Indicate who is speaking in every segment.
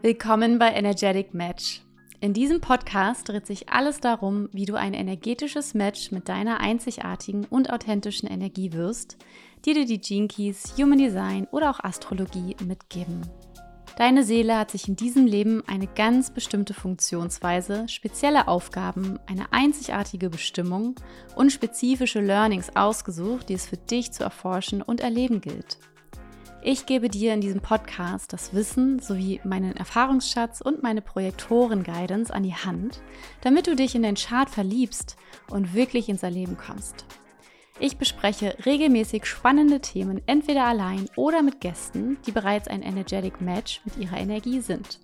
Speaker 1: Willkommen bei Energetic Match. In diesem Podcast dreht sich alles darum, wie du ein energetisches Match mit deiner einzigartigen und authentischen Energie wirst, die dir die Gene Keys, Human Design oder auch Astrologie mitgeben. Deine Seele hat sich in diesem Leben eine ganz bestimmte Funktionsweise, spezielle Aufgaben, eine einzigartige Bestimmung und spezifische Learnings ausgesucht, die es für dich zu erforschen und erleben gilt. Ich gebe dir in diesem Podcast das Wissen sowie meinen Erfahrungsschatz und meine Projektoren-Guidance an die Hand, damit du dich in den Chart verliebst und wirklich ins Erleben kommst. Ich bespreche regelmäßig spannende Themen entweder allein oder mit Gästen, die bereits ein Energetic Match mit ihrer Energie sind.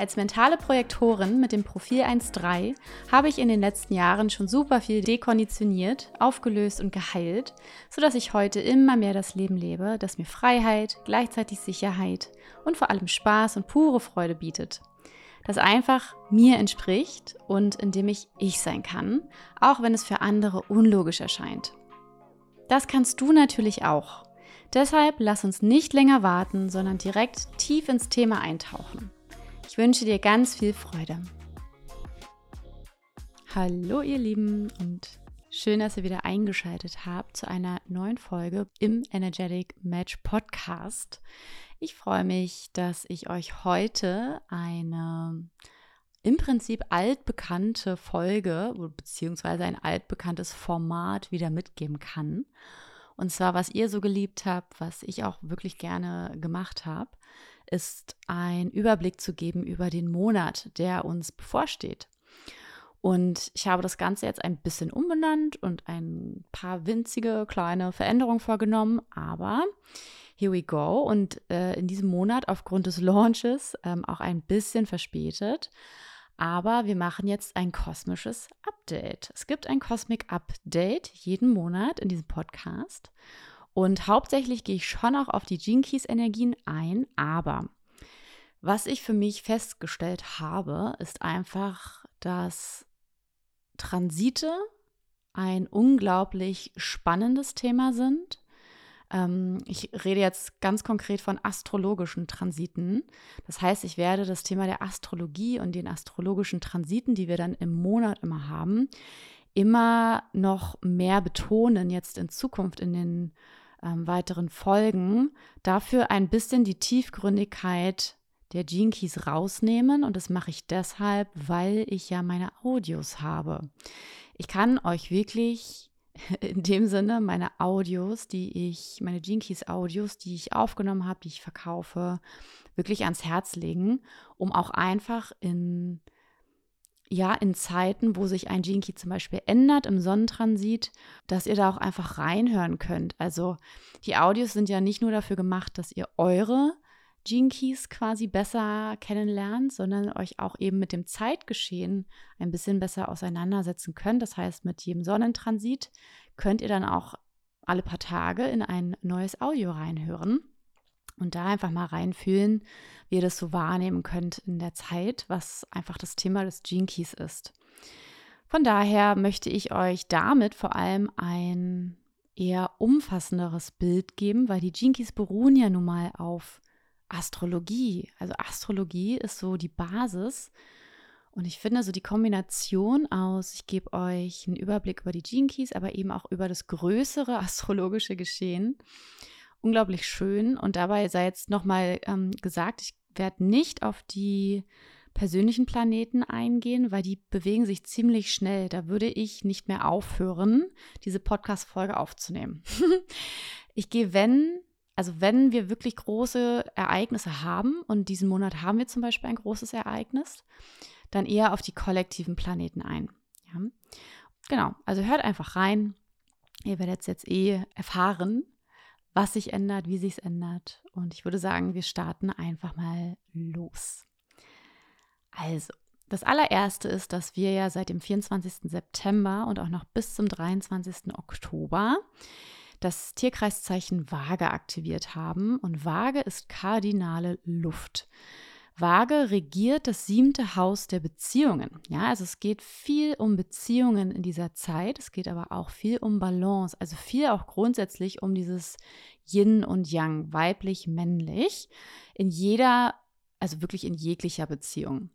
Speaker 1: Als mentale Projektorin mit dem Profil 1.3 habe ich in den letzten Jahren schon super viel dekonditioniert, aufgelöst und geheilt, sodass ich heute immer mehr das Leben lebe, das mir Freiheit, gleichzeitig Sicherheit und vor allem Spaß und pure Freude bietet das einfach mir entspricht und in dem ich ich sein kann, auch wenn es für andere unlogisch erscheint. Das kannst du natürlich auch. Deshalb lass uns nicht länger warten, sondern direkt tief ins Thema eintauchen. Ich wünsche dir ganz viel Freude. Hallo ihr Lieben und schön, dass ihr wieder eingeschaltet habt zu einer neuen Folge im Energetic Match Podcast. Ich freue mich, dass ich euch heute eine im Prinzip altbekannte Folge beziehungsweise ein altbekanntes Format wieder mitgeben kann. Und zwar, was ihr so geliebt habt, was ich auch wirklich gerne gemacht habe, ist ein Überblick zu geben über den Monat, der uns bevorsteht. Und ich habe das Ganze jetzt ein bisschen umbenannt und ein paar winzige kleine Veränderungen vorgenommen, aber Here We Go und äh, in diesem Monat aufgrund des Launches ähm, auch ein bisschen verspätet. Aber wir machen jetzt ein kosmisches Update. Es gibt ein Cosmic Update jeden Monat in diesem Podcast. Und hauptsächlich gehe ich schon auch auf die Gene Keys Energien ein. Aber was ich für mich festgestellt habe, ist einfach, dass Transite ein unglaublich spannendes Thema sind ähm, ich rede jetzt ganz konkret von astrologischen Transiten. Das heißt, ich werde das Thema der Astrologie und den astrologischen Transiten, die wir dann im Monat immer haben, immer noch mehr betonen jetzt in Zukunft in den ähm, weiteren Folgen. Dafür ein bisschen die Tiefgründigkeit der Gene Keys rausnehmen und das mache ich deshalb, weil ich ja meine Audios habe. Ich kann euch wirklich in dem Sinne meine Audios, die ich, meine Gene Keys Audios, die ich aufgenommen habe, die ich verkaufe, wirklich ans Herz legen, um auch einfach in, ja, in Zeiten, wo sich ein Key zum Beispiel ändert im Sonnentransit, dass ihr da auch einfach reinhören könnt. Also die Audios sind ja nicht nur dafür gemacht, dass ihr eure Keys quasi besser kennenlernt, sondern euch auch eben mit dem Zeitgeschehen ein bisschen besser auseinandersetzen könnt. Das heißt, mit jedem Sonnentransit könnt ihr dann auch alle paar Tage in ein neues Audio reinhören und da einfach mal reinfühlen, wie ihr das so wahrnehmen könnt in der Zeit, was einfach das Thema des Gene Keys ist. Von daher möchte ich euch damit vor allem ein eher umfassenderes Bild geben, weil die Gene Keys beruhen ja nun mal auf Astrologie. Also Astrologie ist so die Basis. Und ich finde so die Kombination aus, ich gebe euch einen Überblick über die Gene Keys, aber eben auch über das größere astrologische Geschehen, unglaublich schön. Und dabei sei jetzt nochmal ähm, gesagt, ich werde nicht auf die persönlichen Planeten eingehen, weil die bewegen sich ziemlich schnell. Da würde ich nicht mehr aufhören, diese Podcast-Folge aufzunehmen. ich gehe, wenn, also wenn wir wirklich große Ereignisse haben, und diesen Monat haben wir zum Beispiel ein großes Ereignis, dann eher auf die kollektiven Planeten ein. Ja? Genau, also hört einfach rein. Ihr werdet jetzt eh erfahren, was sich ändert, wie sich es ändert. Und ich würde sagen, wir starten einfach mal los. Also, das allererste ist, dass wir ja seit dem 24. September und auch noch bis zum 23. Oktober das Tierkreiszeichen Waage aktiviert haben. Und Waage ist kardinale Luft. Waage regiert das siebte Haus der Beziehungen. Ja, also es geht viel um Beziehungen in dieser Zeit. Es geht aber auch viel um Balance. Also viel auch grundsätzlich um dieses Yin und Yang, weiblich, männlich. In jeder also wirklich in jeglicher Beziehung.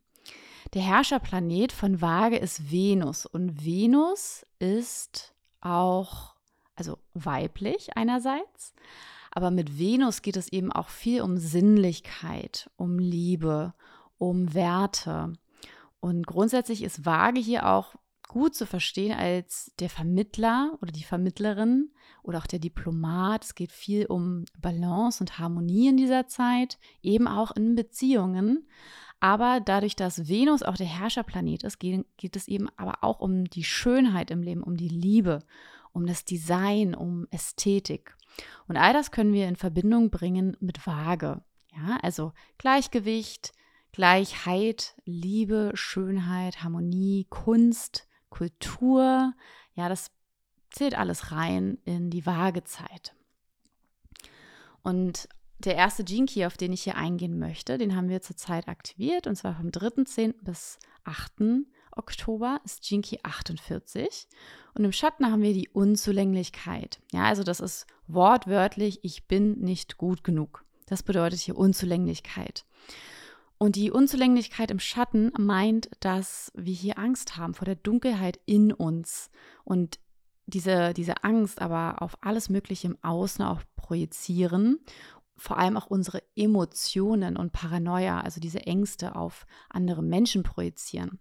Speaker 1: Der Herrscherplanet von Waage ist Venus und Venus ist auch, also weiblich einerseits, aber mit Venus geht es eben auch viel um Sinnlichkeit, um Liebe, um Werte. Und grundsätzlich ist Waage hier auch gut zu verstehen als der Vermittler oder die Vermittlerin oder auch der Diplomat. Es geht viel um Balance und Harmonie in dieser Zeit, eben auch in Beziehungen. Aber dadurch, dass Venus auch der Herrscherplanet ist, geht, geht es eben aber auch um die Schönheit im Leben, um die Liebe, um das Design, um Ästhetik. Und all das können wir in Verbindung bringen mit Waage. Ja, also Gleichgewicht, Gleichheit, Liebe, Schönheit, Harmonie, Kunst, Kultur. Ja, das zählt alles rein in die Waagezeit. Und der erste Gene Key, auf den ich hier eingehen möchte, den haben wir zurzeit aktiviert und zwar vom 3.10. bis 8. Oktober ist Gene Key 48 und im Schatten haben wir die Unzulänglichkeit. Ja, also das ist wortwörtlich, ich bin nicht gut genug. Das bedeutet hier Unzulänglichkeit. Und die Unzulänglichkeit im Schatten meint, dass wir hier Angst haben vor der Dunkelheit in uns und diese, diese Angst aber auf alles Mögliche im Außen auch projizieren vor allem auch unsere Emotionen und Paranoia, also diese Ängste auf andere Menschen projizieren.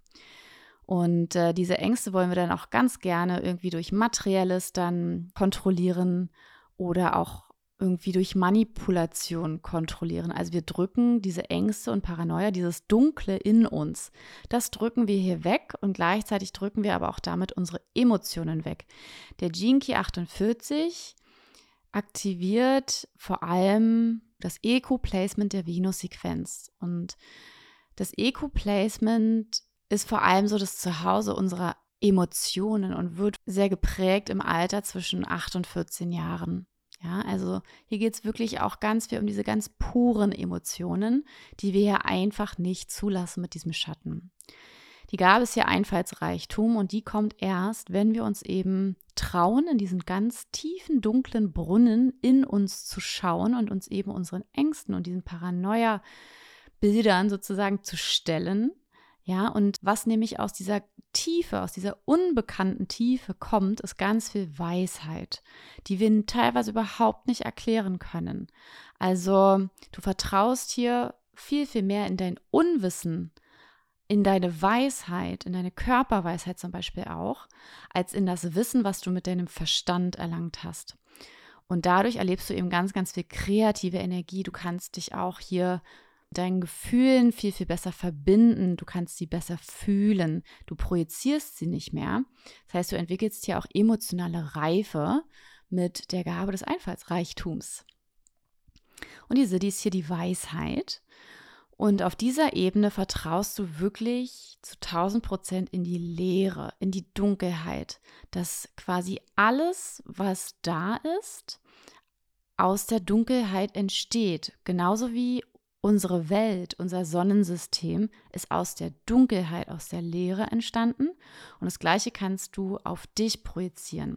Speaker 1: Und äh, diese Ängste wollen wir dann auch ganz gerne irgendwie durch Materielles dann kontrollieren oder auch irgendwie durch Manipulation kontrollieren. Also wir drücken diese Ängste und Paranoia, dieses Dunkle in uns, das drücken wir hier weg und gleichzeitig drücken wir aber auch damit unsere Emotionen weg. Der Key 48 aktiviert vor allem das EQ-Placement der Venus-Sequenz. Und das EQ-Placement ist vor allem so das Zuhause unserer Emotionen und wird sehr geprägt im Alter zwischen 8 und 14 Jahren. Ja, also hier geht es wirklich auch ganz viel um diese ganz puren Emotionen, die wir hier einfach nicht zulassen mit diesem Schatten. Die Gabe ist ja Einfallsreichtum und die kommt erst, wenn wir uns eben trauen, in diesen ganz tiefen, dunklen Brunnen in uns zu schauen und uns eben unseren Ängsten und diesen Paranoia-Bildern sozusagen zu stellen. Ja, und was nämlich aus dieser Tiefe, aus dieser unbekannten Tiefe kommt, ist ganz viel Weisheit, die wir teilweise überhaupt nicht erklären können. Also du vertraust hier viel, viel mehr in dein Unwissen in deine Weisheit, in deine Körperweisheit zum Beispiel auch, als in das Wissen, was du mit deinem Verstand erlangt hast. Und dadurch erlebst du eben ganz, ganz viel kreative Energie. Du kannst dich auch hier deinen Gefühlen viel, viel besser verbinden. Du kannst sie besser fühlen. Du projizierst sie nicht mehr. Das heißt, du entwickelst hier auch emotionale Reife mit der Gabe des Einfallsreichtums. Und diese, die ist hier die Weisheit. Und auf dieser Ebene vertraust du wirklich zu 1000 Prozent in die Leere, in die Dunkelheit, dass quasi alles, was da ist, aus der Dunkelheit entsteht. Genauso wie Unsere Welt, unser Sonnensystem ist aus der Dunkelheit, aus der Leere entstanden. Und das Gleiche kannst du auf dich projizieren.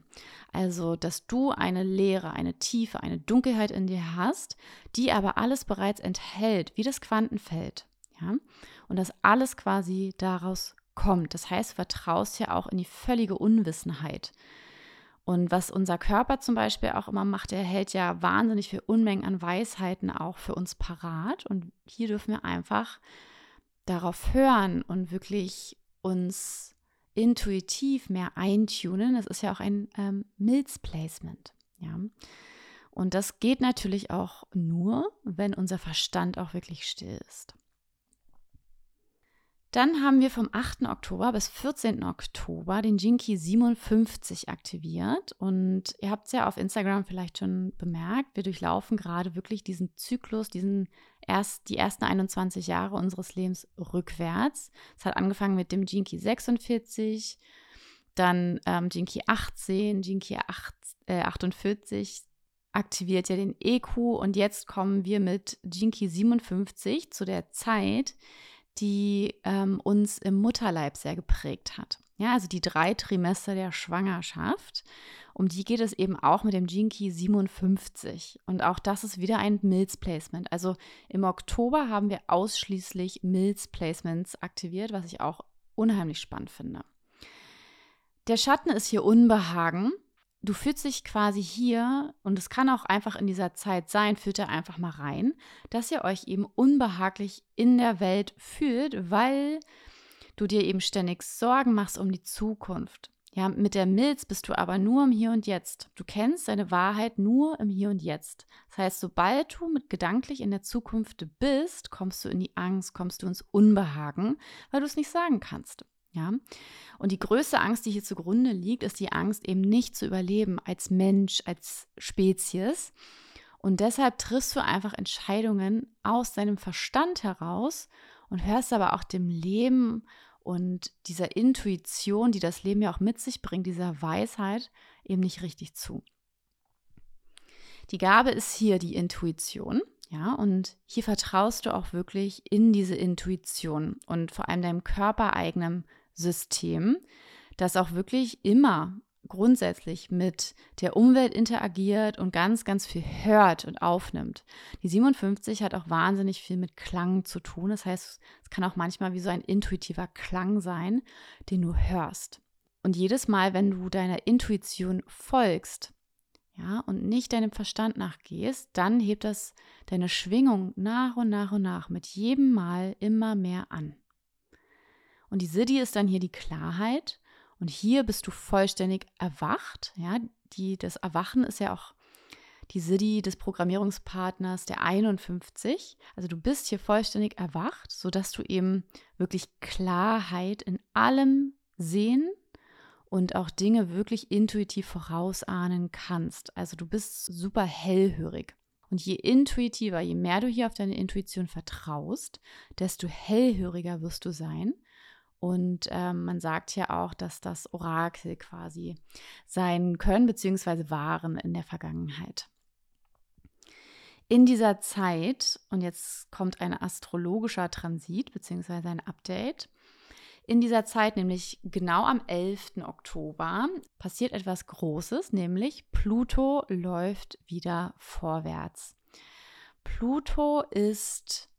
Speaker 1: Also, dass du eine Leere, eine Tiefe, eine Dunkelheit in dir hast, die aber alles bereits enthält, wie das Quantenfeld. Ja? Und dass alles quasi daraus kommt. Das heißt, du vertraust ja auch in die völlige Unwissenheit. Und was unser Körper zum Beispiel auch immer macht, er hält ja wahnsinnig viel Unmengen an Weisheiten auch für uns parat. Und hier dürfen wir einfach darauf hören und wirklich uns intuitiv mehr eintunen. Das ist ja auch ein ähm, Milz-Placement. Ja. Und das geht natürlich auch nur, wenn unser Verstand auch wirklich still ist. Dann haben wir vom 8. Oktober bis 14. Oktober den Jinky 57 aktiviert. Und ihr habt es ja auf Instagram vielleicht schon bemerkt, wir durchlaufen gerade wirklich diesen Zyklus, diesen erst, die ersten 21 Jahre unseres Lebens rückwärts. Es hat angefangen mit dem Jinky 46, dann ähm, Jinky 18, Jinky 8, äh, 48 aktiviert ja den EQ und jetzt kommen wir mit Jinky 57 zu der Zeit, die ähm, uns im Mutterleib sehr geprägt hat. Ja, also die drei Trimester der Schwangerschaft. Um die geht es eben auch mit dem Key 57. Und auch das ist wieder ein Milz Placement. Also im Oktober haben wir ausschließlich Milz Placements aktiviert, was ich auch unheimlich spannend finde. Der Schatten ist hier Unbehagen. Du fühlst dich quasi hier, und es kann auch einfach in dieser Zeit sein, führt er einfach mal rein, dass ihr euch eben unbehaglich in der Welt fühlt, weil du dir eben ständig Sorgen machst um die Zukunft. Ja, mit der Milz bist du aber nur im Hier und Jetzt. Du kennst deine Wahrheit nur im Hier und Jetzt. Das heißt, sobald du mit gedanklich in der Zukunft bist, kommst du in die Angst, kommst du ins Unbehagen, weil du es nicht sagen kannst. Ja? Und die größte Angst, die hier zugrunde liegt, ist die Angst, eben nicht zu überleben als Mensch, als Spezies. Und deshalb triffst du einfach Entscheidungen aus deinem Verstand heraus und hörst aber auch dem Leben und dieser Intuition, die das Leben ja auch mit sich bringt, dieser Weisheit, eben nicht richtig zu. Die Gabe ist hier die Intuition, ja, und hier vertraust du auch wirklich in diese Intuition und vor allem deinem körpereigenen System, das auch wirklich immer grundsätzlich mit der Umwelt interagiert und ganz, ganz viel hört und aufnimmt. Die 57 hat auch wahnsinnig viel mit Klang zu tun. Das heißt, es kann auch manchmal wie so ein intuitiver Klang sein, den du hörst. Und jedes Mal, wenn du deiner Intuition folgst, ja, und nicht deinem Verstand nachgehst, dann hebt das deine Schwingung nach und nach und nach mit jedem Mal immer mehr an. Und die Siddhi ist dann hier die Klarheit und hier bist du vollständig erwacht. Ja, die, das Erwachen ist ja auch die Siddhi des Programmierungspartners der 51. Also du bist hier vollständig erwacht, sodass du eben wirklich Klarheit in allem sehen und auch Dinge wirklich intuitiv vorausahnen kannst. Also du bist super hellhörig. Und je intuitiver, je mehr du hier auf deine Intuition vertraust, desto hellhöriger wirst du sein und ähm, man sagt ja auch, dass das Orakel quasi sein können bzw. waren in der Vergangenheit. In dieser Zeit, und jetzt kommt ein astrologischer Transit bzw. ein Update, in dieser Zeit, nämlich genau am 11. Oktober, passiert etwas Großes, nämlich Pluto läuft wieder vorwärts. Pluto ist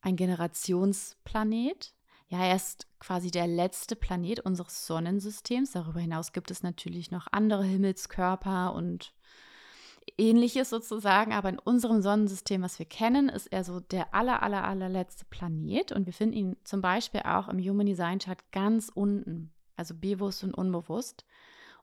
Speaker 1: ein Generationsplanet, ja, er ist quasi der letzte Planet unseres Sonnensystems. Darüber hinaus gibt es natürlich noch andere Himmelskörper und ähnliches sozusagen, aber in unserem Sonnensystem, was wir kennen, ist er so der aller, aller, allerletzte Planet und wir finden ihn zum Beispiel auch im Human Design Chart ganz unten, also bewusst und unbewusst.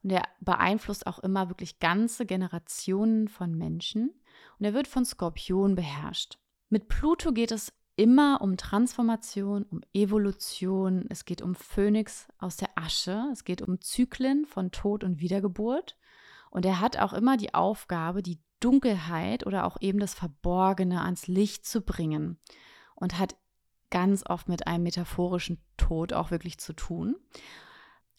Speaker 1: Und er beeinflusst auch immer wirklich ganze Generationen von Menschen und er wird von Skorpion beherrscht. Mit Pluto geht es immer um Transformation, um Evolution. Es geht um Phönix aus der Asche. Es geht um Zyklen von Tod und Wiedergeburt. Und er hat auch immer die Aufgabe, die Dunkelheit oder auch eben das Verborgene ans Licht zu bringen. Und hat ganz oft mit einem metaphorischen Tod auch wirklich zu tun.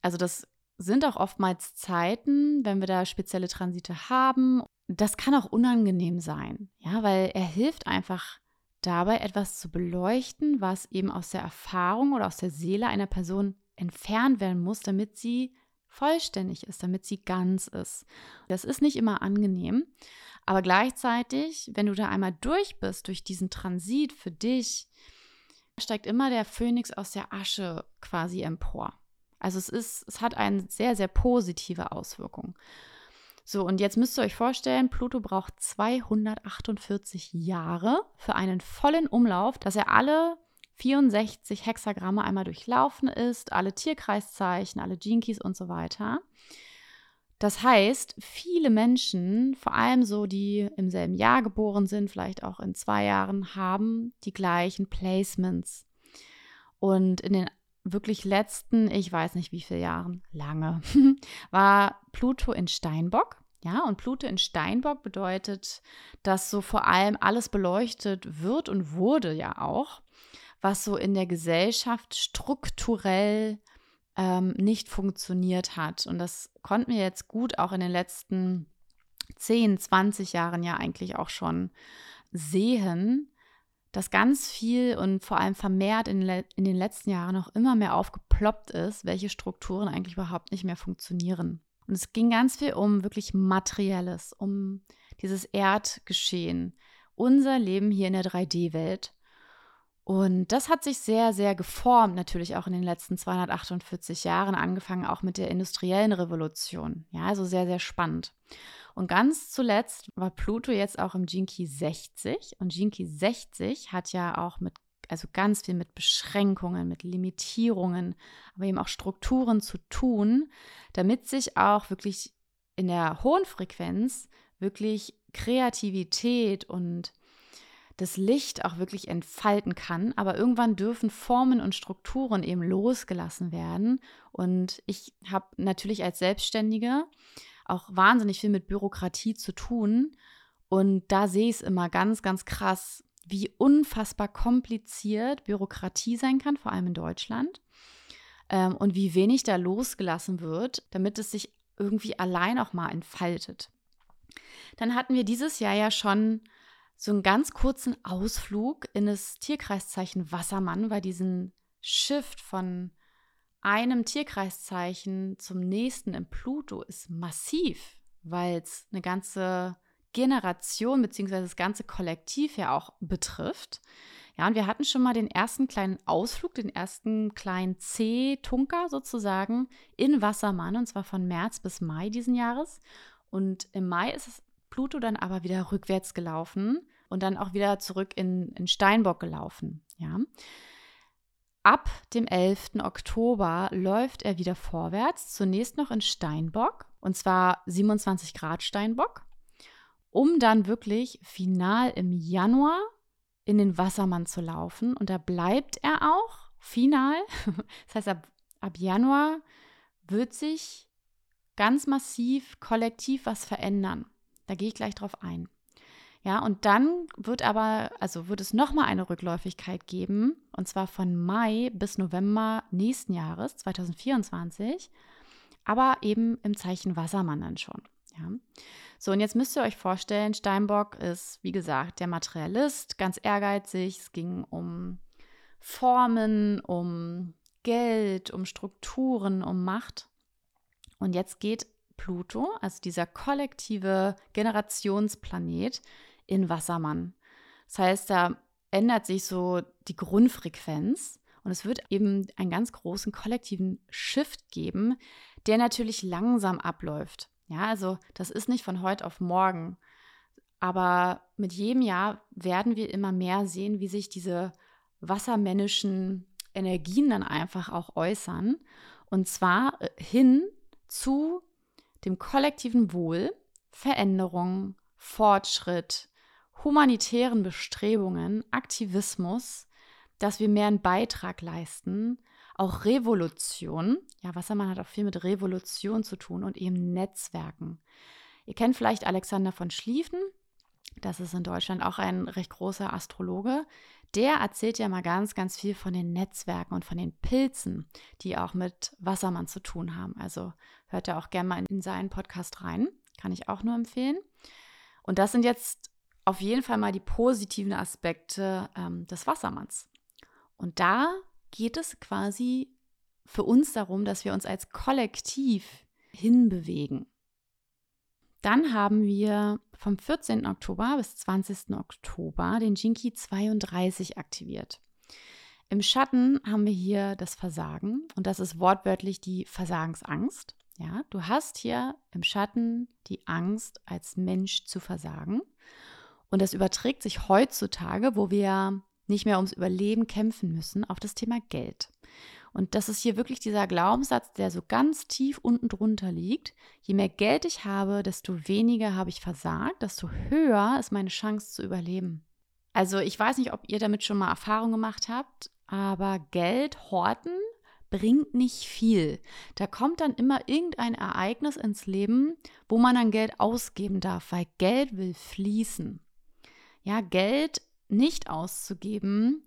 Speaker 1: Also das sind auch oftmals Zeiten, wenn wir da spezielle Transite haben. Das kann auch unangenehm sein, ja, weil er hilft einfach dabei etwas zu beleuchten, was eben aus der Erfahrung oder aus der Seele einer Person entfernt werden muss, damit sie vollständig ist, damit sie ganz ist. Das ist nicht immer angenehm, aber gleichzeitig, wenn du da einmal durch bist, durch diesen Transit für dich, steigt immer der Phönix aus der Asche quasi empor. Also es ist, es hat eine sehr, sehr positive Auswirkung. So, und jetzt müsst ihr euch vorstellen, Pluto braucht 248 Jahre für einen vollen Umlauf, dass er alle 64 Hexagramme einmal durchlaufen ist, alle Tierkreiszeichen, alle Jinkies und so weiter. Das heißt, viele Menschen, vor allem so, die im selben Jahr geboren sind, vielleicht auch in zwei Jahren, haben die gleichen Placements. Und in den wirklich letzten, ich weiß nicht wie viele Jahren, lange, war Pluto in Steinbock. Ja, und Pluto in Steinbock bedeutet, dass so vor allem alles beleuchtet wird und wurde ja auch, was so in der Gesellschaft strukturell ähm, nicht funktioniert hat. Und das konnten wir jetzt gut auch in den letzten 10, 20 Jahren ja eigentlich auch schon sehen, dass ganz viel und vor allem vermehrt in, in den letzten Jahren noch immer mehr aufgeploppt ist, welche Strukturen eigentlich überhaupt nicht mehr funktionieren. Und es ging ganz viel um wirklich Materielles, um dieses Erdgeschehen, unser Leben hier in der 3D-Welt. Und das hat sich sehr, sehr geformt, natürlich auch in den letzten 248 Jahren, angefangen auch mit der industriellen Revolution. Ja, also sehr, sehr spannend. Und ganz zuletzt war Pluto jetzt auch im Jinki 60. Und Jinki 60 hat ja auch mit, also ganz viel mit Beschränkungen, mit Limitierungen, aber eben auch Strukturen zu tun, damit sich auch wirklich in der hohen Frequenz wirklich Kreativität und das Licht auch wirklich entfalten kann. Aber irgendwann dürfen Formen und Strukturen eben losgelassen werden. Und ich habe natürlich als Selbstständige auch wahnsinnig viel mit Bürokratie zu tun. Und da sehe ich es immer ganz, ganz krass, wie unfassbar kompliziert Bürokratie sein kann, vor allem in Deutschland. Ähm, und wie wenig da losgelassen wird, damit es sich irgendwie allein auch mal entfaltet. Dann hatten wir dieses Jahr ja schon so einen ganz kurzen Ausflug in das Tierkreiszeichen Wassermann, weil diesen Shift von einem Tierkreiszeichen zum nächsten im Pluto ist massiv, weil es eine ganze Generation bzw. das ganze Kollektiv ja auch betrifft. Ja, und wir hatten schon mal den ersten kleinen Ausflug, den ersten kleinen C-Tunker sozusagen in Wassermann, und zwar von März bis Mai diesen Jahres. Und im Mai ist Pluto dann aber wieder rückwärts gelaufen und dann auch wieder zurück in, in Steinbock gelaufen. Ja. Ab dem 11. Oktober läuft er wieder vorwärts, zunächst noch in Steinbock, und zwar 27 Grad Steinbock, um dann wirklich final im Januar in den Wassermann zu laufen. Und da bleibt er auch final. Das heißt, ab, ab Januar wird sich ganz massiv kollektiv was verändern. Da gehe ich gleich drauf ein. Ja, und dann wird aber, also wird es nochmal eine Rückläufigkeit geben, und zwar von Mai bis November nächsten Jahres, 2024, aber eben im Zeichen Wassermann dann schon. Ja. So, und jetzt müsst ihr euch vorstellen, Steinbock ist, wie gesagt, der Materialist, ganz ehrgeizig. Es ging um Formen, um Geld, um Strukturen, um Macht. Und jetzt geht Pluto, also dieser kollektive Generationsplanet, in Wassermann. Das heißt, da ändert sich so die Grundfrequenz und es wird eben einen ganz großen kollektiven Shift geben, der natürlich langsam abläuft. Ja, also das ist nicht von heute auf morgen. Aber mit jedem Jahr werden wir immer mehr sehen, wie sich diese wassermännischen Energien dann einfach auch äußern. Und zwar äh, hin zu dem kollektiven Wohl, Veränderung, Fortschritt, humanitären Bestrebungen, Aktivismus, dass wir mehr einen Beitrag leisten, auch Revolution. Ja, Wassermann hat auch viel mit Revolution zu tun und eben Netzwerken. Ihr kennt vielleicht Alexander von Schlieffen. Das ist in Deutschland auch ein recht großer Astrologe. Der erzählt ja mal ganz, ganz viel von den Netzwerken und von den Pilzen, die auch mit Wassermann zu tun haben. Also hört er auch gerne mal in seinen Podcast rein. Kann ich auch nur empfehlen. Und das sind jetzt auf jeden Fall mal die positiven Aspekte ähm, des Wassermanns. Und da geht es quasi für uns darum, dass wir uns als Kollektiv hinbewegen. Dann haben wir vom 14. Oktober bis 20. Oktober den Jinki 32 aktiviert. Im Schatten haben wir hier das Versagen und das ist wortwörtlich die Versagensangst. Ja, du hast hier im Schatten die Angst, als Mensch zu versagen. Und das überträgt sich heutzutage, wo wir nicht mehr ums Überleben kämpfen müssen, auf das Thema Geld. Und das ist hier wirklich dieser Glaubenssatz, der so ganz tief unten drunter liegt. Je mehr Geld ich habe, desto weniger habe ich versagt, desto höher ist meine Chance zu überleben. Also ich weiß nicht, ob ihr damit schon mal Erfahrung gemacht habt, aber Geld horten bringt nicht viel. Da kommt dann immer irgendein Ereignis ins Leben, wo man dann Geld ausgeben darf, weil Geld will fließen ja, Geld nicht auszugeben,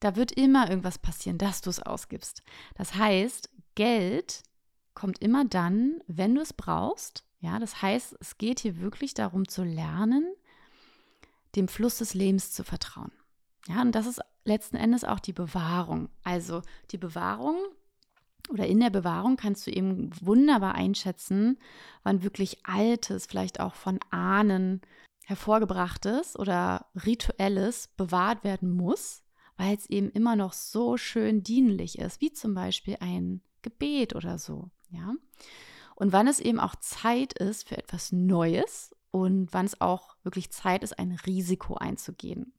Speaker 1: da wird immer irgendwas passieren, dass du es ausgibst. Das heißt, Geld kommt immer dann, wenn du es brauchst. Ja, das heißt, es geht hier wirklich darum zu lernen, dem Fluss des Lebens zu vertrauen. Ja, und das ist letzten Endes auch die Bewahrung. Also die Bewahrung oder in der Bewahrung kannst du eben wunderbar einschätzen, wann wirklich altes, vielleicht auch von Ahnen hervorgebrachtes oder rituelles bewahrt werden muss, weil es eben immer noch so schön dienlich ist, wie zum Beispiel ein Gebet oder so, ja. Und wann es eben auch Zeit ist für etwas Neues und wann es auch wirklich Zeit ist, ein Risiko einzugehen.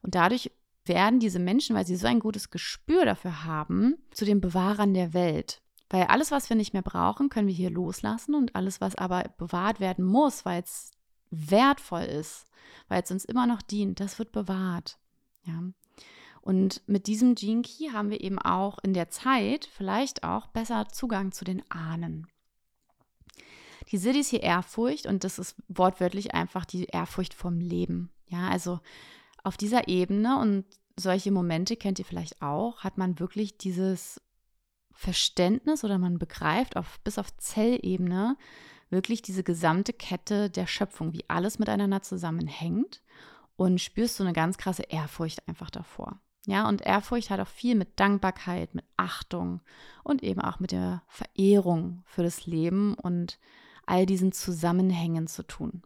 Speaker 1: Und dadurch werden diese Menschen, weil sie so ein gutes Gespür dafür haben, zu den Bewahrern der Welt. Weil alles, was wir nicht mehr brauchen, können wir hier loslassen und alles, was aber bewahrt werden muss, weil es wertvoll ist, weil es uns immer noch dient, das wird bewahrt. Ja. Und mit diesem Gene Key haben wir eben auch in der Zeit vielleicht auch besser Zugang zu den Ahnen. Die Siddhi ist hier Ehrfurcht und das ist wortwörtlich einfach die Ehrfurcht vom Leben. Ja, also auf dieser Ebene und solche Momente kennt ihr vielleicht auch, hat man wirklich dieses Verständnis oder man begreift auf, bis auf Zellebene wirklich diese gesamte Kette der Schöpfung, wie alles miteinander zusammenhängt und spürst so eine ganz krasse Ehrfurcht einfach davor. Ja, und Ehrfurcht hat auch viel mit Dankbarkeit, mit Achtung und eben auch mit der Verehrung für das Leben und all diesen Zusammenhängen zu tun.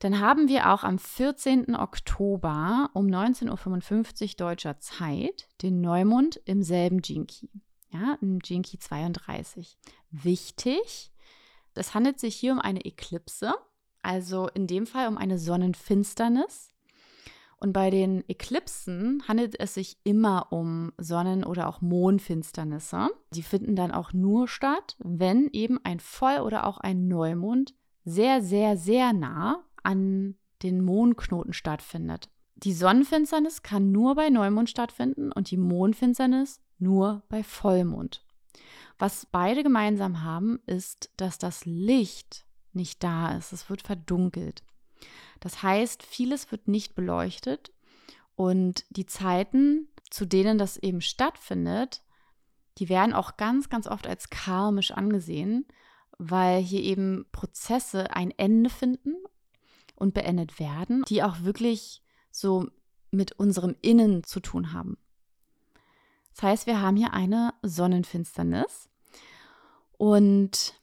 Speaker 1: Dann haben wir auch am 14. Oktober um 19.55 Uhr deutscher Zeit den Neumond im selben Jinki, ja, im Jinki 32. Wichtig, es handelt sich hier um eine Eklipse, also in dem Fall um eine Sonnenfinsternis. Und bei den Eklipsen handelt es sich immer um Sonnen- oder auch Mondfinsternisse. Die finden dann auch nur statt, wenn eben ein Voll- oder auch ein Neumond sehr, sehr, sehr nah an den Mondknoten stattfindet. Die Sonnenfinsternis kann nur bei Neumond stattfinden und die Mondfinsternis nur bei Vollmond. Was beide gemeinsam haben, ist, dass das Licht nicht da ist. Es wird verdunkelt. Das heißt, vieles wird nicht beleuchtet und die Zeiten, zu denen das eben stattfindet, die werden auch ganz, ganz oft als karmisch angesehen, weil hier eben Prozesse ein Ende finden und beendet werden, die auch wirklich so mit unserem Innen zu tun haben. Das heißt, wir haben hier eine Sonnenfinsternis und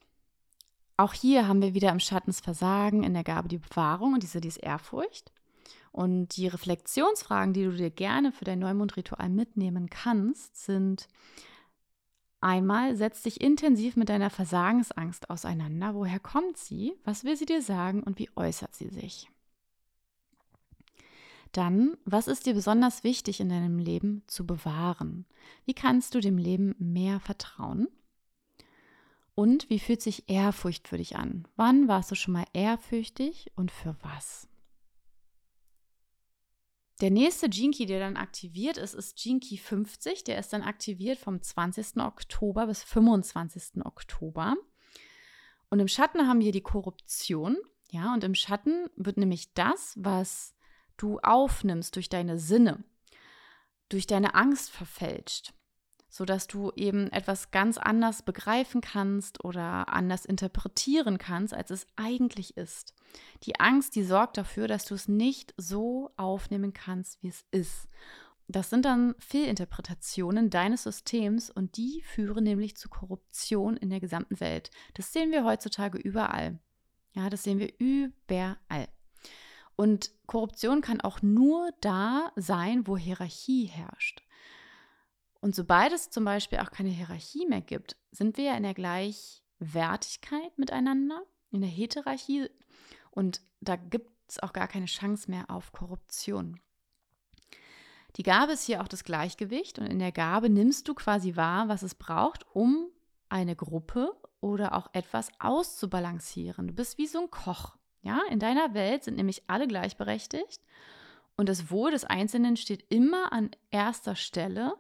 Speaker 1: auch hier haben wir wieder im Schatten das Versagen, in der Gabe die Bewahrung und diese dies Ehrfurcht. Und die Reflexionsfragen, die du dir gerne für dein Neumondritual mitnehmen kannst, sind einmal, setz dich intensiv mit deiner Versagensangst auseinander. Woher kommt sie? Was will sie dir sagen und wie äußert sie sich? Dann, was ist dir besonders wichtig in deinem Leben zu bewahren? Wie kannst du dem Leben mehr vertrauen? Und wie fühlt sich Ehrfurcht für dich an? Wann warst du schon mal ehrfürchtig und für was? Der nächste Key, der dann aktiviert ist, ist Key 50. Der ist dann aktiviert vom 20. Oktober bis 25. Oktober. Und im Schatten haben wir die Korruption. Ja, und im Schatten wird nämlich das, was du aufnimmst durch deine Sinne, durch deine Angst verfälscht sodass du eben etwas ganz anders begreifen kannst oder anders interpretieren kannst, als es eigentlich ist. Die Angst, die sorgt dafür, dass du es nicht so aufnehmen kannst, wie es ist. Das sind dann Fehlinterpretationen deines Systems und die führen nämlich zu Korruption in der gesamten Welt. Das sehen wir heutzutage überall. Ja, das sehen wir überall. Und Korruption kann auch nur da sein, wo Hierarchie herrscht. Und sobald es zum Beispiel auch keine Hierarchie mehr gibt, sind wir ja in der Gleichwertigkeit miteinander, in der Heterarchie. Und da gibt es auch gar keine Chance mehr auf Korruption. Die Gabe ist hier auch das Gleichgewicht und in der Gabe nimmst du quasi wahr, was es braucht, um eine Gruppe oder auch etwas auszubalancieren. Du bist wie so ein Koch. Ja, in deiner Welt sind nämlich alle gleichberechtigt und das Wohl des Einzelnen steht immer an erster Stelle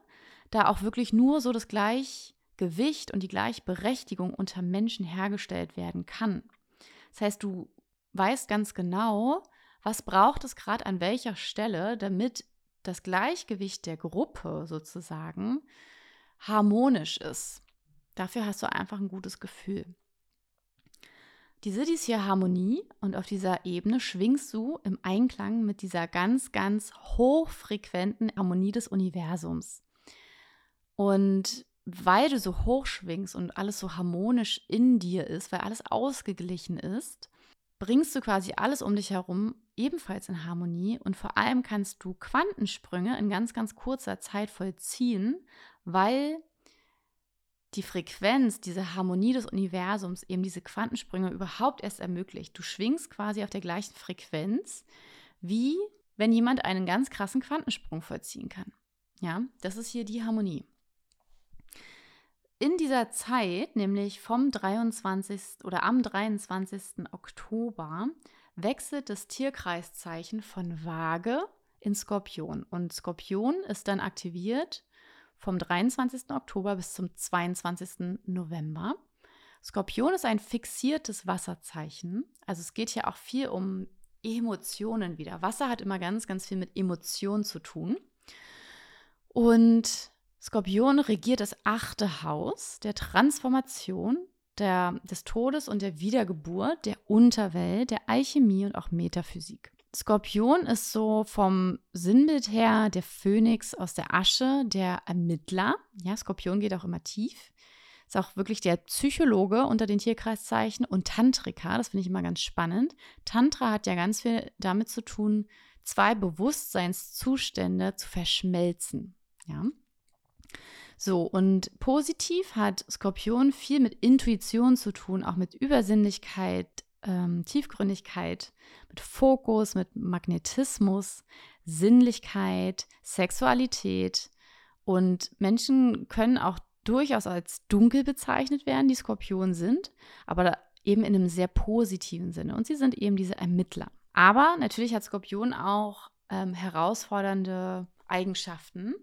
Speaker 1: da auch wirklich nur so das Gleichgewicht und die Gleichberechtigung unter Menschen hergestellt werden kann. Das heißt, du weißt ganz genau, was braucht es gerade an welcher Stelle, damit das Gleichgewicht der Gruppe sozusagen harmonisch ist. Dafür hast du einfach ein gutes Gefühl. Die Siddhis hier Harmonie und auf dieser Ebene schwingst du im Einklang mit dieser ganz, ganz hochfrequenten Harmonie des Universums. Und weil du so hoch schwingst und alles so harmonisch in dir ist, weil alles ausgeglichen ist, bringst du quasi alles um dich herum ebenfalls in Harmonie und vor allem kannst du Quantensprünge in ganz, ganz kurzer Zeit vollziehen, weil die Frequenz, diese Harmonie des Universums eben diese Quantensprünge überhaupt erst ermöglicht. Du schwingst quasi auf der gleichen Frequenz, wie wenn jemand einen ganz krassen Quantensprung vollziehen kann. Ja, das ist hier die Harmonie. In dieser Zeit, nämlich vom 23. oder am 23. Oktober, wechselt das Tierkreiszeichen von Waage in Skorpion. Und Skorpion ist dann aktiviert vom 23. Oktober bis zum 22. November. Skorpion ist ein fixiertes Wasserzeichen. Also es geht hier auch viel um Emotionen wieder. Wasser hat immer ganz, ganz viel mit Emotionen zu tun. Und Skorpion regiert das achte Haus der Transformation, der, des Todes und der Wiedergeburt, der Unterwelt, der Alchemie und auch Metaphysik. Skorpion ist so vom Sinnbild her der Phönix aus der Asche, der Ermittler. Ja, Skorpion geht auch immer tief. Ist auch wirklich der Psychologe unter den Tierkreiszeichen und Tantrika. Das finde ich immer ganz spannend. Tantra hat ja ganz viel damit zu tun, zwei Bewusstseinszustände zu verschmelzen. Ja. So, und positiv hat Skorpion viel mit Intuition zu tun, auch mit Übersinnlichkeit, ähm, Tiefgründigkeit, mit Fokus, mit Magnetismus, Sinnlichkeit, Sexualität. Und Menschen können auch durchaus als dunkel bezeichnet werden, die Skorpionen sind, aber eben in einem sehr positiven Sinne. Und sie sind eben diese Ermittler. Aber natürlich hat Skorpion auch ähm, herausfordernde Eigenschaften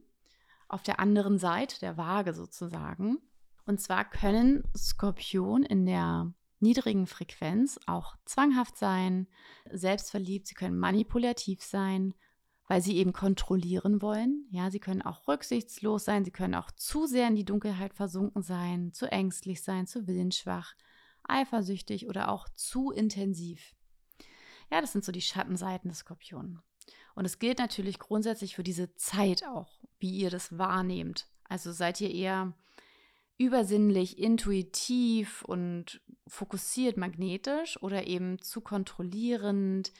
Speaker 1: auf der anderen Seite der Waage sozusagen. Und zwar können Skorpion in der niedrigen Frequenz auch zwanghaft sein, selbstverliebt, sie können manipulativ sein, weil sie eben kontrollieren wollen. Ja, sie können auch rücksichtslos sein, sie können auch zu sehr in die Dunkelheit versunken sein, zu ängstlich sein, zu willensschwach, eifersüchtig oder auch zu intensiv. Ja, das sind so die Schattenseiten des Skorpion. Und es gilt natürlich grundsätzlich für diese Zeit auch, wie ihr das wahrnehmt. Also seid ihr eher übersinnlich, intuitiv und fokussiert magnetisch oder eben zu kontrollierend,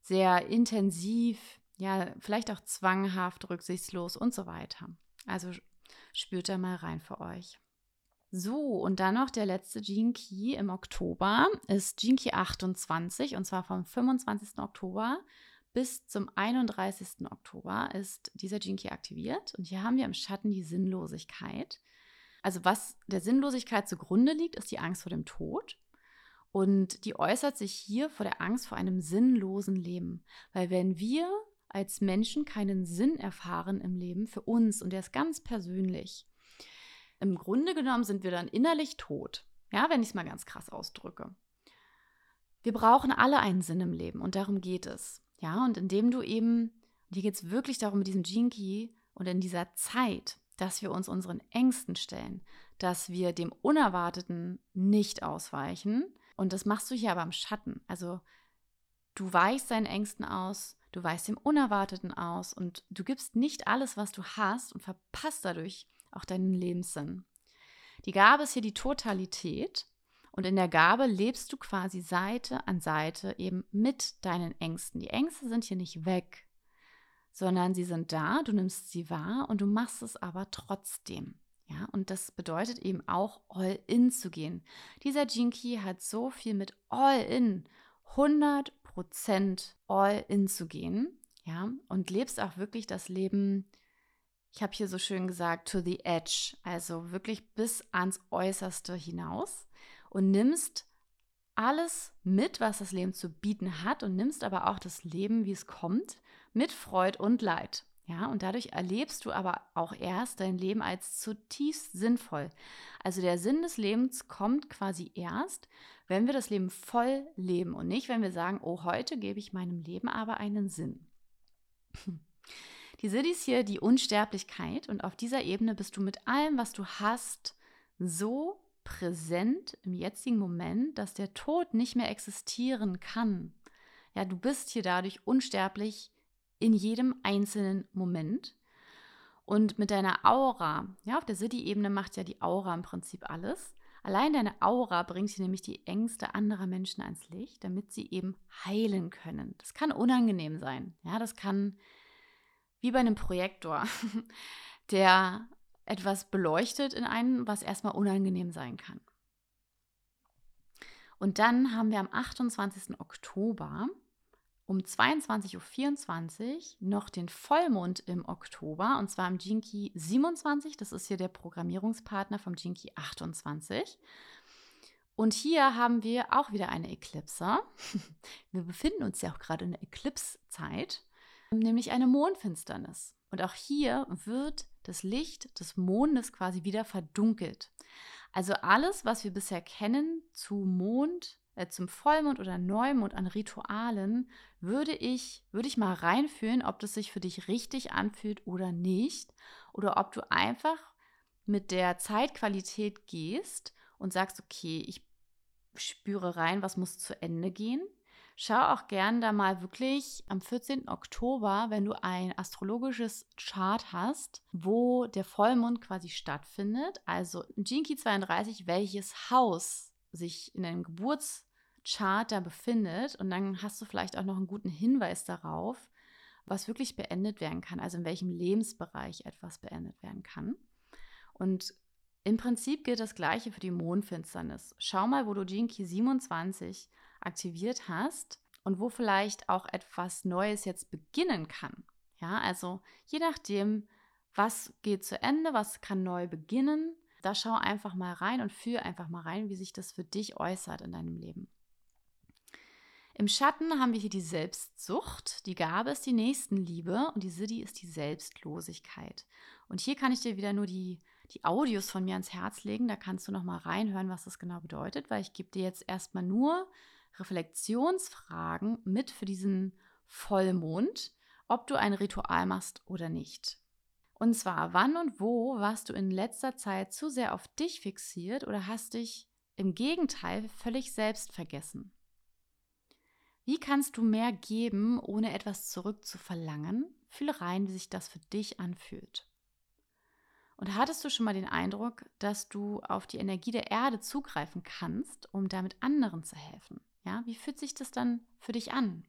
Speaker 1: sehr intensiv, ja, vielleicht auch zwanghaft, rücksichtslos und so weiter. Also spürt da mal rein für euch. So, und dann noch der letzte Gene Key im Oktober ist Gene Key 28 und zwar vom 25. Oktober bis zum 31. Oktober ist dieser Key aktiviert und hier haben wir im Schatten die Sinnlosigkeit. Also was der Sinnlosigkeit zugrunde liegt, ist die Angst vor dem Tod. Und die äußert sich hier vor der Angst vor einem sinnlosen Leben. Weil wenn wir als Menschen keinen Sinn erfahren im Leben für uns, und der ist ganz persönlich, im Grunde genommen sind wir dann innerlich tot. Ja, wenn ich es mal ganz krass ausdrücke. Wir brauchen alle einen Sinn im Leben und darum geht es. Ja, und indem du eben, hier geht es wirklich darum mit diesem Gene Key und in dieser Zeit, dass wir uns unseren Ängsten stellen, dass wir dem Unerwarteten nicht ausweichen. Und das machst du hier aber im Schatten. Also du weichst deinen Ängsten aus, du weichst dem Unerwarteten aus und du gibst nicht alles, was du hast und verpasst dadurch auch deinen Lebenssinn. Die Gabe ist hier die Totalität und in der Gabe lebst du quasi Seite an Seite eben mit deinen Ängsten. Die Ängste sind hier nicht weg, sondern sie sind da, du nimmst sie wahr und du machst es aber trotzdem. Ja, und das bedeutet eben auch all in zu gehen. Dieser Jinky hat so viel mit all in, 100% all in zu gehen. Ja, und lebst auch wirklich das Leben, ich habe hier so schön gesagt, to the edge, also wirklich bis ans Äußerste hinaus und nimmst alles mit, was das Leben zu bieten hat und nimmst aber auch das Leben, wie es kommt, mit Freud und Leid. Ja, und dadurch erlebst du aber auch erst dein Leben als zutiefst sinnvoll. Also der Sinn des Lebens kommt quasi erst, wenn wir das Leben voll leben und nicht, wenn wir sagen, oh, heute gebe ich meinem Leben aber einen Sinn. Die Siddhis hier die Unsterblichkeit und auf dieser Ebene bist du mit allem, was du hast, so präsent im jetzigen Moment, dass der Tod nicht mehr existieren kann. Ja, du bist hier dadurch unsterblich in jedem einzelnen Moment. Und mit deiner Aura, ja, auf der City-Ebene macht ja die Aura im Prinzip alles. Allein deine Aura bringt hier nämlich die Ängste anderer Menschen ans Licht, damit sie eben heilen können. Das kann unangenehm sein. Ja, das kann wie bei einem Projektor, der etwas beleuchtet in einem, was erstmal unangenehm sein kann. Und dann haben wir am 28. Oktober um 22.24 Uhr noch den Vollmond im Oktober und zwar im Jinky 27. Das ist hier der Programmierungspartner vom Jinky 28. Und hier haben wir auch wieder eine Eklipse. Wir befinden uns ja auch gerade in der Eclipse-Zeit, nämlich eine Mondfinsternis. Und auch hier wird das Licht des Mondes quasi wieder verdunkelt. Also alles, was wir bisher kennen zu Mond, äh, zum Vollmond oder Neumond an Ritualen, würde ich, würde ich mal reinfühlen, ob das sich für dich richtig anfühlt oder nicht. Oder ob du einfach mit der Zeitqualität gehst und sagst, okay, ich spüre rein, was muss zu Ende gehen. Schau auch gern da mal wirklich am 14. Oktober, wenn du ein astrologisches Chart hast, wo der Vollmond quasi stattfindet. Also Jinky 32, welches Haus sich in deinem Geburtschart da befindet. Und dann hast du vielleicht auch noch einen guten Hinweis darauf, was wirklich beendet werden kann, also in welchem Lebensbereich etwas beendet werden kann. Und im Prinzip gilt das Gleiche für die Mondfinsternis. Schau mal, wo du Jinky 27 aktiviert hast und wo vielleicht auch etwas Neues jetzt beginnen kann. Ja, also je nachdem, was geht zu Ende, was kann neu beginnen, da schau einfach mal rein und fühle einfach mal rein, wie sich das für dich äußert in deinem Leben. Im Schatten haben wir hier die Selbstsucht, die Gabe ist die Nächstenliebe und die Siddhi ist die Selbstlosigkeit. Und hier kann ich dir wieder nur die, die Audios von mir ans Herz legen, da kannst du noch mal reinhören, was das genau bedeutet, weil ich gebe dir jetzt erstmal nur Reflexionsfragen mit für diesen Vollmond, ob du ein Ritual machst oder nicht. Und zwar, wann und wo warst du in letzter Zeit zu sehr auf dich fixiert oder hast dich im Gegenteil völlig selbst vergessen? Wie kannst du mehr geben, ohne etwas zurückzuverlangen? Fühle rein, wie sich das für dich anfühlt. Und hattest du schon mal den Eindruck, dass du auf die Energie der Erde zugreifen kannst, um damit anderen zu helfen? Ja, wie fühlt sich das dann für dich an?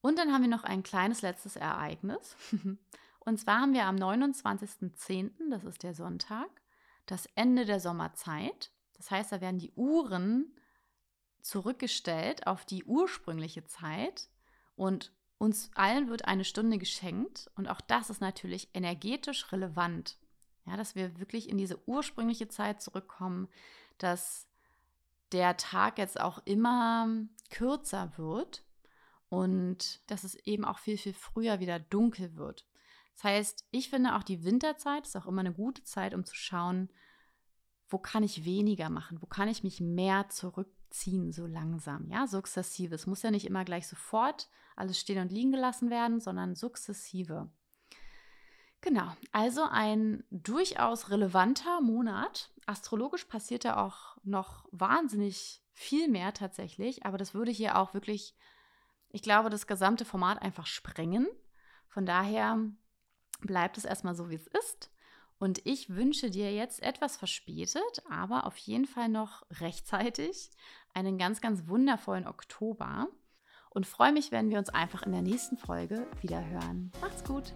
Speaker 1: Und dann haben wir noch ein kleines letztes Ereignis. Und zwar haben wir am 29.10., das ist der Sonntag, das Ende der Sommerzeit. Das heißt, da werden die Uhren zurückgestellt auf die ursprüngliche Zeit und uns allen wird eine Stunde geschenkt. Und auch das ist natürlich energetisch relevant. Ja, dass wir wirklich in diese ursprüngliche Zeit zurückkommen, dass der Tag jetzt auch immer kürzer wird und dass es eben auch viel, viel früher wieder dunkel wird. Das heißt, ich finde auch die Winterzeit ist auch immer eine gute Zeit, um zu schauen, wo kann ich weniger machen, wo kann ich mich mehr zurückziehen, so langsam, ja, sukzessive. Es muss ja nicht immer gleich sofort alles stehen und liegen gelassen werden, sondern sukzessive. Genau, also ein durchaus relevanter Monat. Astrologisch passiert da auch noch wahnsinnig viel mehr tatsächlich, aber das würde hier auch wirklich, ich glaube, das gesamte Format einfach sprengen. Von daher bleibt es erstmal so, wie es ist. Und ich wünsche dir jetzt etwas verspätet, aber auf jeden Fall noch rechtzeitig einen ganz, ganz wundervollen Oktober. Und freue mich, wenn wir uns einfach in der nächsten Folge wieder hören. Macht's gut!